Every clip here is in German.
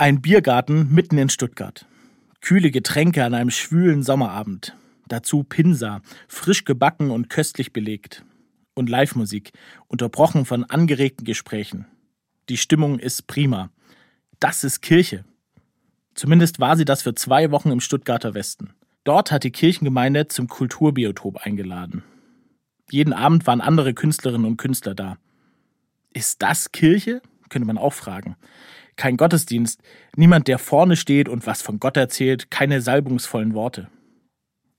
Ein Biergarten mitten in Stuttgart. Kühle Getränke an einem schwülen Sommerabend. Dazu Pinsa, frisch gebacken und köstlich belegt. Und Live-Musik, unterbrochen von angeregten Gesprächen. Die Stimmung ist prima. Das ist Kirche. Zumindest war sie das für zwei Wochen im Stuttgarter Westen. Dort hat die Kirchengemeinde zum Kulturbiotop eingeladen. Jeden Abend waren andere Künstlerinnen und Künstler da. Ist das Kirche? könnte man auch fragen kein Gottesdienst, niemand, der vorne steht und was von Gott erzählt, keine salbungsvollen Worte.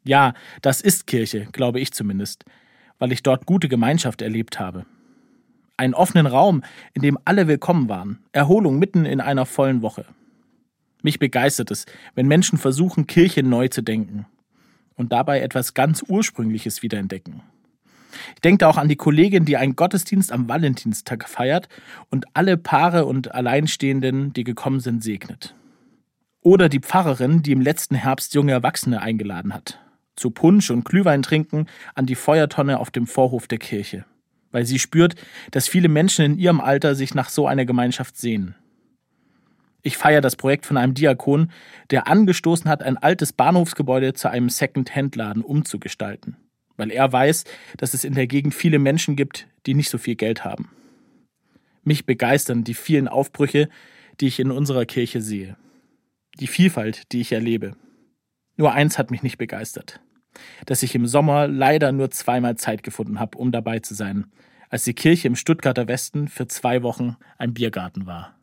Ja, das ist Kirche, glaube ich zumindest, weil ich dort gute Gemeinschaft erlebt habe. Einen offenen Raum, in dem alle willkommen waren, Erholung mitten in einer vollen Woche. Mich begeistert es, wenn Menschen versuchen, Kirche neu zu denken und dabei etwas ganz Ursprüngliches wiederentdecken. Ich denke auch an die Kollegin, die einen Gottesdienst am Valentinstag feiert und alle Paare und Alleinstehenden, die gekommen sind, segnet. Oder die Pfarrerin, die im letzten Herbst junge Erwachsene eingeladen hat. Zu Punsch und Glühwein trinken an die Feuertonne auf dem Vorhof der Kirche. Weil sie spürt, dass viele Menschen in ihrem Alter sich nach so einer Gemeinschaft sehnen. Ich feiere das Projekt von einem Diakon, der angestoßen hat, ein altes Bahnhofsgebäude zu einem Second-Hand-Laden umzugestalten weil er weiß, dass es in der Gegend viele Menschen gibt, die nicht so viel Geld haben. Mich begeistern die vielen Aufbrüche, die ich in unserer Kirche sehe. Die Vielfalt, die ich erlebe. Nur eins hat mich nicht begeistert. Dass ich im Sommer leider nur zweimal Zeit gefunden habe, um dabei zu sein, als die Kirche im Stuttgarter Westen für zwei Wochen ein Biergarten war.